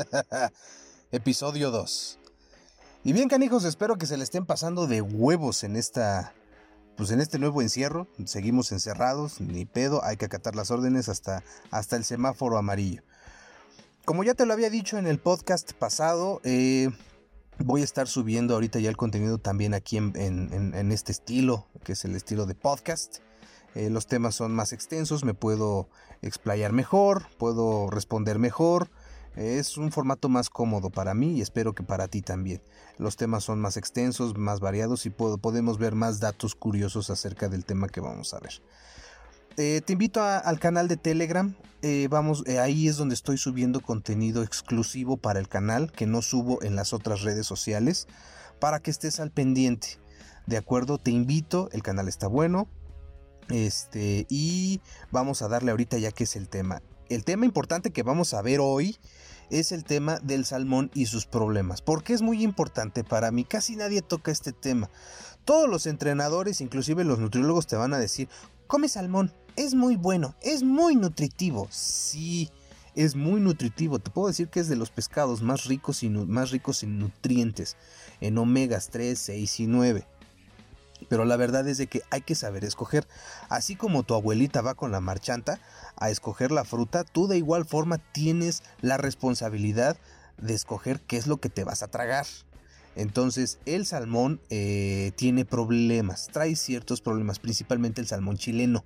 Episodio 2. Y bien, canijos, espero que se le estén pasando de huevos en esta. Pues en este nuevo encierro. Seguimos encerrados, ni pedo, hay que acatar las órdenes hasta, hasta el semáforo amarillo. Como ya te lo había dicho en el podcast pasado, eh, voy a estar subiendo ahorita ya el contenido también aquí en, este estilo, que es el estilo de podcast. Eh, los temas son más extensos, me puedo explayar mejor, puedo responder mejor. Es un formato más cómodo para mí y espero que para ti también. Los temas son más extensos, más variados y podemos ver más datos curiosos acerca del tema que vamos a ver. Eh, te invito al canal de Telegram. Eh, vamos, eh, ahí es donde estoy subiendo contenido exclusivo para el canal que no subo en las otras redes sociales para que estés al pendiente. De acuerdo, te invito. El canal está bueno. Este, y vamos a darle ahorita ya que es el tema. El tema importante que vamos a ver hoy es el tema del salmón y sus problemas. Porque es muy importante para mí. Casi nadie toca este tema. Todos los entrenadores, inclusive los nutriólogos, te van a decir, come salmón, es muy bueno, es muy nutritivo. Sí, es muy nutritivo. Te puedo decir que es de los pescados más ricos, y más ricos en nutrientes, en omegas 3, 6 y 9. Pero la verdad es de que hay que saber escoger. Así como tu abuelita va con la marchanta a escoger la fruta, tú de igual forma tienes la responsabilidad de escoger qué es lo que te vas a tragar. Entonces el salmón eh, tiene problemas, trae ciertos problemas, principalmente el salmón chileno.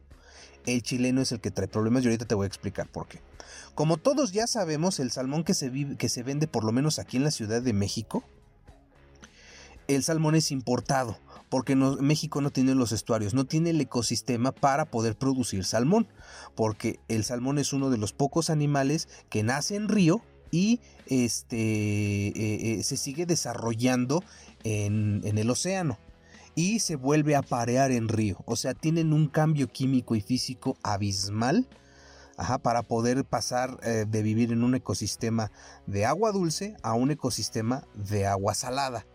El chileno es el que trae problemas y ahorita te voy a explicar por qué. Como todos ya sabemos, el salmón que se, que se vende por lo menos aquí en la Ciudad de México, el salmón es importado porque México no tiene los estuarios, no tiene el ecosistema para poder producir salmón, porque el salmón es uno de los pocos animales que nace en río y este, eh, eh, se sigue desarrollando en, el océano y se vuelve a parear en río. O sea, tienen un cambio químico y físico abismal para poder pasar eh, de vivir en un ecosistema de agua dulce a un ecosistema de agua salada.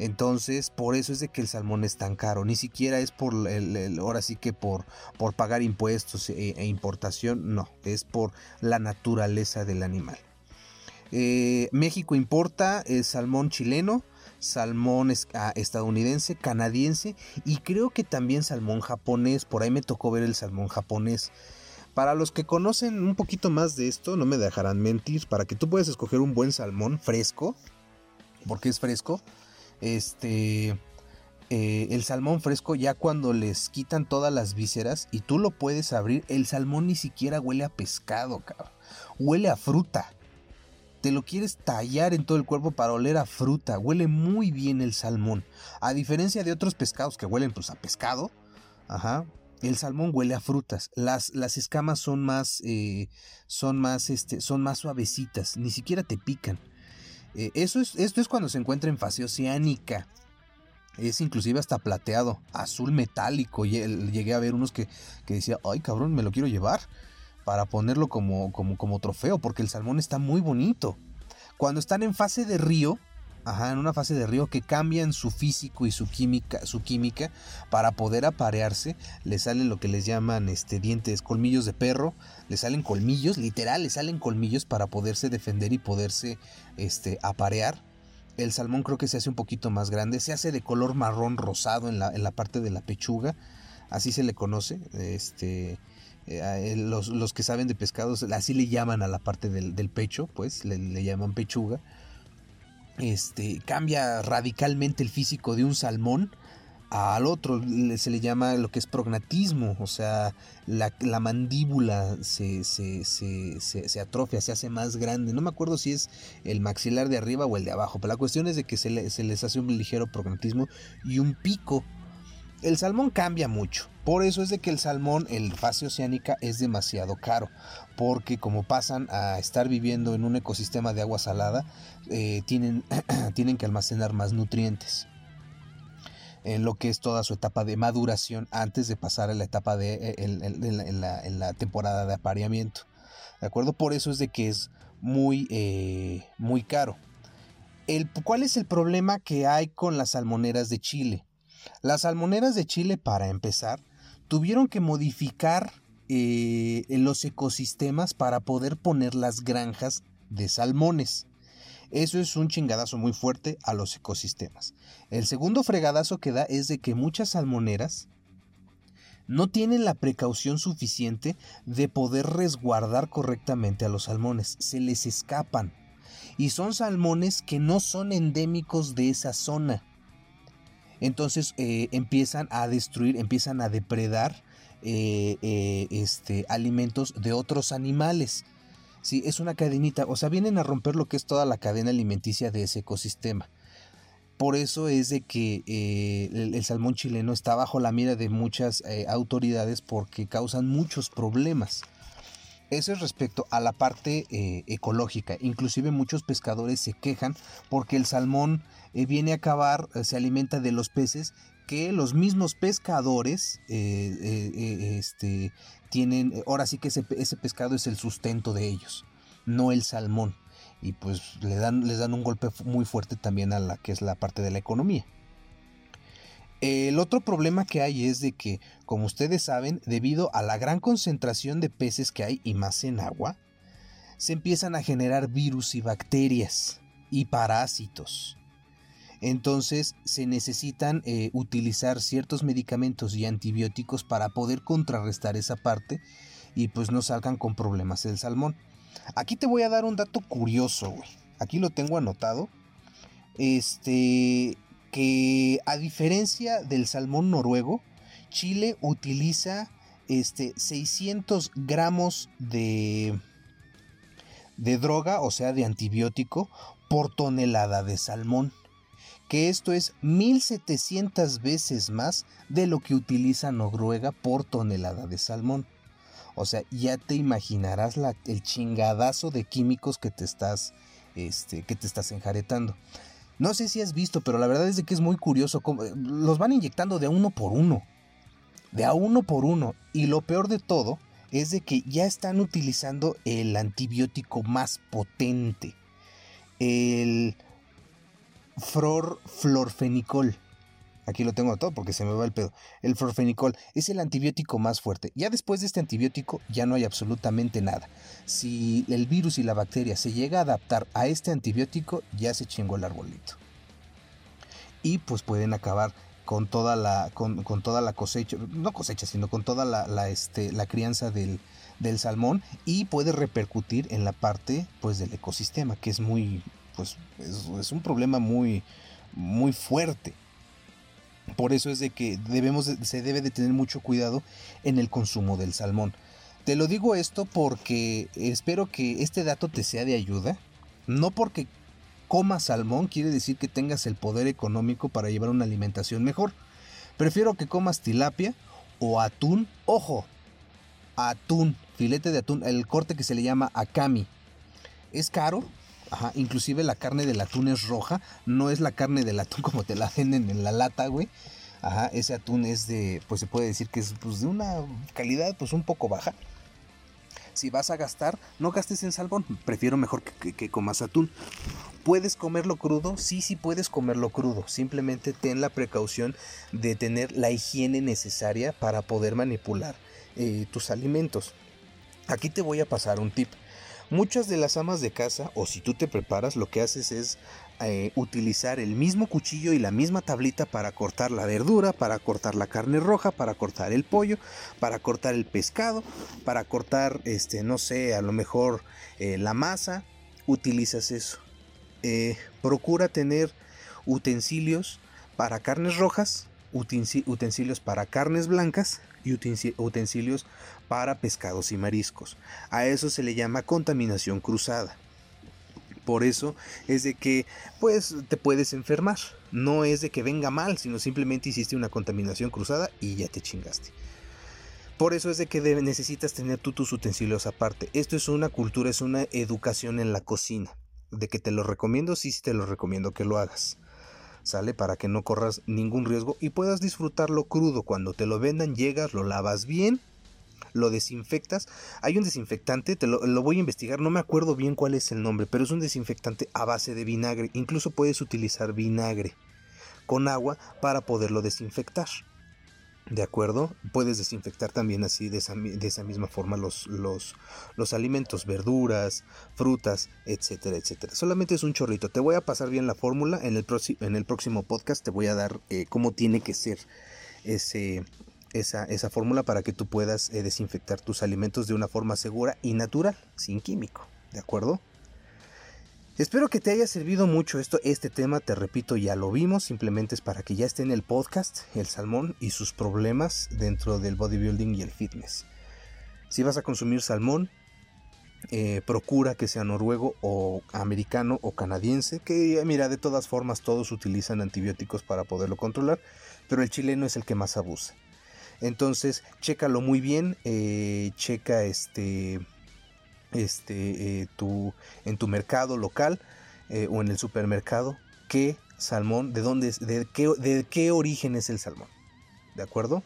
Entonces, por eso es de que el salmón es tan caro. Ni siquiera es por el, ahora sí que por, por pagar impuestos e, e, importación. No, es por la naturaleza del animal. Eh, México importa el salmón chileno, salmón ah, estadounidense, canadiense y creo que también salmón japonés. Por ahí me tocó ver el salmón japonés. Para los que conocen un poquito más de esto, no me dejarán mentir. Para que tú puedas escoger un buen salmón fresco, porque es fresco, este, eh, el salmón fresco ya cuando les quitan todas las vísceras y tú lo puedes abrir, el salmón ni siquiera huele a pescado, cabrón. Huele a fruta. Te lo quieres tallar en todo el cuerpo para oler a fruta. Huele muy bien el salmón. A diferencia de otros pescados que huelen pues a pescado. Ajá. El salmón huele a frutas. Las, las escamas son más, eh, son más, este, son más suavecitas. Ni siquiera te pican. Eh, eso es, esto es cuando se encuentra en fase oceánica. Es inclusive hasta plateado, azul metálico. Llegué a ver unos que, que decía, ay cabrón, me lo quiero llevar para ponerlo como, como, como trofeo, porque el salmón está muy bonito. Cuando están en fase de río, Ajá, en una fase de río que cambian su físico y su química, su química para poder aparearse. Le salen lo que les llaman este, dientes, colmillos de perro. Le salen colmillos, literal, le salen colmillos para poderse defender y poderse este, aparear. El salmón creo que se hace un poquito más grande. Se hace de color marrón rosado en la, en la parte de la pechuga. Así se le conoce. Este, eh, los, que saben de pescados, así le llaman a la parte del, pecho, pues le llaman pechuga este, cambia radicalmente el físico de un salmón al otro se le llama lo que es prognatismo, o sea, la, mandíbula se, se, atrofia, se hace más grande. No me acuerdo si es el maxilar de arriba o el de abajo, pero la cuestión es de que se, se les hace un ligero prognatismo y un pico. El salmón cambia mucho. Por eso es de que el salmón, el fase oceánica, es demasiado caro. Porque como pasan a estar viviendo en un ecosistema de agua salada, eh, tienen, tienen que almacenar más nutrientes. En lo que es toda su etapa de maduración antes de pasar a la etapa de eh, en, la, temporada de apareamiento. ¿De acuerdo? Por eso es de que es muy, eh, muy caro. El, ¿Cuál es el problema que hay con las salmoneras de Chile? Las salmoneras de Chile, para empezar, tuvieron que modificar eh, los ecosistemas para poder poner las granjas de salmones. Eso es un chingadazo muy fuerte a los ecosistemas. El segundo fregadazo que da es de que muchas salmoneras no tienen la precaución suficiente de poder resguardar correctamente a los salmones. Se les escapan. Y son salmones que no son endémicos de esa zona. Entonces eh, empiezan a destruir, empiezan a depredar eh, eh, este, alimentos de otros animales. Sí, es una cadenita, o sea, vienen a romper lo que es toda la cadena alimenticia de ese ecosistema. Por eso es de que el, salmón chileno está bajo la mira de muchas autoridades porque causan muchos problemas. Eso es respecto a la parte eh, ecológica. Inclusive muchos pescadores se quejan porque el salmón viene a acabar, se alimenta de los peces que los mismos pescadores este, tienen. Ahora sí que ese, ese pescado es el sustento de ellos, no el salmón y pues le dan, les dan un golpe muy fuerte también a la que es la parte de la economía. El otro problema que hay es de que, como ustedes saben, debido a la gran concentración de peces que hay y más en agua, se empiezan a generar virus y bacterias y parásitos. Entonces se necesitan eh, utilizar ciertos medicamentos y antibióticos para poder contrarrestar esa parte y pues no salgan con problemas el salmón. Aquí te voy a dar un dato curioso, güey. Aquí lo tengo anotado. Este, que a diferencia del salmón noruego, Chile utiliza este, 600 gramos de, de droga, o sea, de antibiótico, por tonelada de salmón. Que esto es 1700 veces más de lo que utiliza Noruega por tonelada de salmón. O sea, ya te imaginarás el chingadazo de químicos que te estás, este, que te estás enjaretando. No sé si has visto, pero la verdad es de que es muy curioso. Eh, los van inyectando de uno por uno. De a uno por uno. Y lo peor de todo es de que ya están utilizando el antibiótico más potente. El florfenicol. Aquí lo tengo todo porque se me va el pedo. El florfenicol es el antibiótico más fuerte. Ya después de este antibiótico ya no hay absolutamente nada. Si el virus y la bacteria se llega a adaptar a este antibiótico, ya se chingó el arbolito. Y pues pueden acabar con toda la, con, toda la cosecha, no cosecha, sino con toda la, este, la crianza del, del salmón y puede repercutir en la parte pues del ecosistema, que es muy, pues es, es un problema muy, muy fuerte. Por eso es de que debemos se debe de tener mucho cuidado en el consumo del salmón. Te lo digo esto porque espero que este dato te sea de ayuda. No porque comas salmón quiere decir que tengas el poder económico para llevar una alimentación mejor. Prefiero que comas tilapia o atún. Ojo, atún, filete de atún, el corte que se le llama akami. Es caro, Inclusive la carne del atún es roja, no es la carne del atún como te la venden en la lata, güey. Ese atún es de, pues se puede decir que es pues, de una calidad pues un poco baja. Si vas a gastar, no gastes en salmón, prefiero mejor que, que comas atún. ¿Puedes comerlo crudo? Sí, sí puedes comerlo crudo. Simplemente ten la precaución de tener la higiene necesaria para poder manipular eh, tus alimentos. Aquí te voy a pasar un tip. Muchas de las amas de casa, o si tú te preparas, lo que haces es eh, utilizar el mismo cuchillo y la misma tablita para cortar la verdura, para cortar la carne roja, para cortar el pollo, para cortar el pescado, para cortar, este, no sé, a lo mejor eh, la masa. Utilizas eso. Eh, procura tener utensilios para carnes rojas, utensilios para carnes blancas y utensilios para pescados y mariscos. A eso se le llama contaminación cruzada. Por eso es de que pues te puedes enfermar. No es de que venga mal, sino simplemente hiciste una contaminación cruzada y ya te chingaste. Por eso es de que necesitas tener tú tus utensilios aparte. Esto es una cultura, es una educación en la cocina. De que te lo recomiendo, sí, sí te lo recomiendo que lo hagas. ¿Sale? Para que no corras ningún riesgo y puedas disfrutarlo crudo. Cuando te lo vendan, llegas, lo lavas bien lo desinfectas. Hay un desinfectante, te lo, voy a investigar, no me acuerdo bien cuál es el nombre, pero es un desinfectante a base de vinagre. Incluso puedes utilizar vinagre con agua para poderlo desinfectar. ¿De acuerdo? Puedes desinfectar también así de esa, de esa misma forma los, los, los, alimentos, verduras, frutas, etcétera, etcétera. Solamente es un chorrito. Te voy a pasar bien la fórmula. En el, en el próximo podcast te voy a dar eh, cómo tiene que ser ese, esa, esa fórmula para que tú puedas eh, desinfectar tus alimentos de una forma segura y natural, sin químico. ¿De acuerdo? Espero que te haya servido mucho esto, este tema, te repito, ya lo vimos, simplemente es para que ya esté en el podcast, el salmón y sus problemas dentro del bodybuilding y el fitness. Si vas a consumir salmón, eh, procura que sea noruego o americano o canadiense, que mira, de todas formas todos utilizan antibióticos para poderlo controlar, pero el chileno es el que más abusa. Entonces, chécalo muy bien, eh, checa este este, eh, tu, en tu mercado local eh, o en el supermercado qué salmón, de dónde de qué, de qué origen es el salmón. ¿De acuerdo?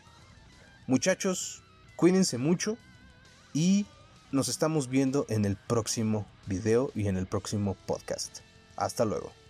Muchachos, cuídense mucho y nos estamos viendo en el próximo video y en el próximo podcast. Hasta luego.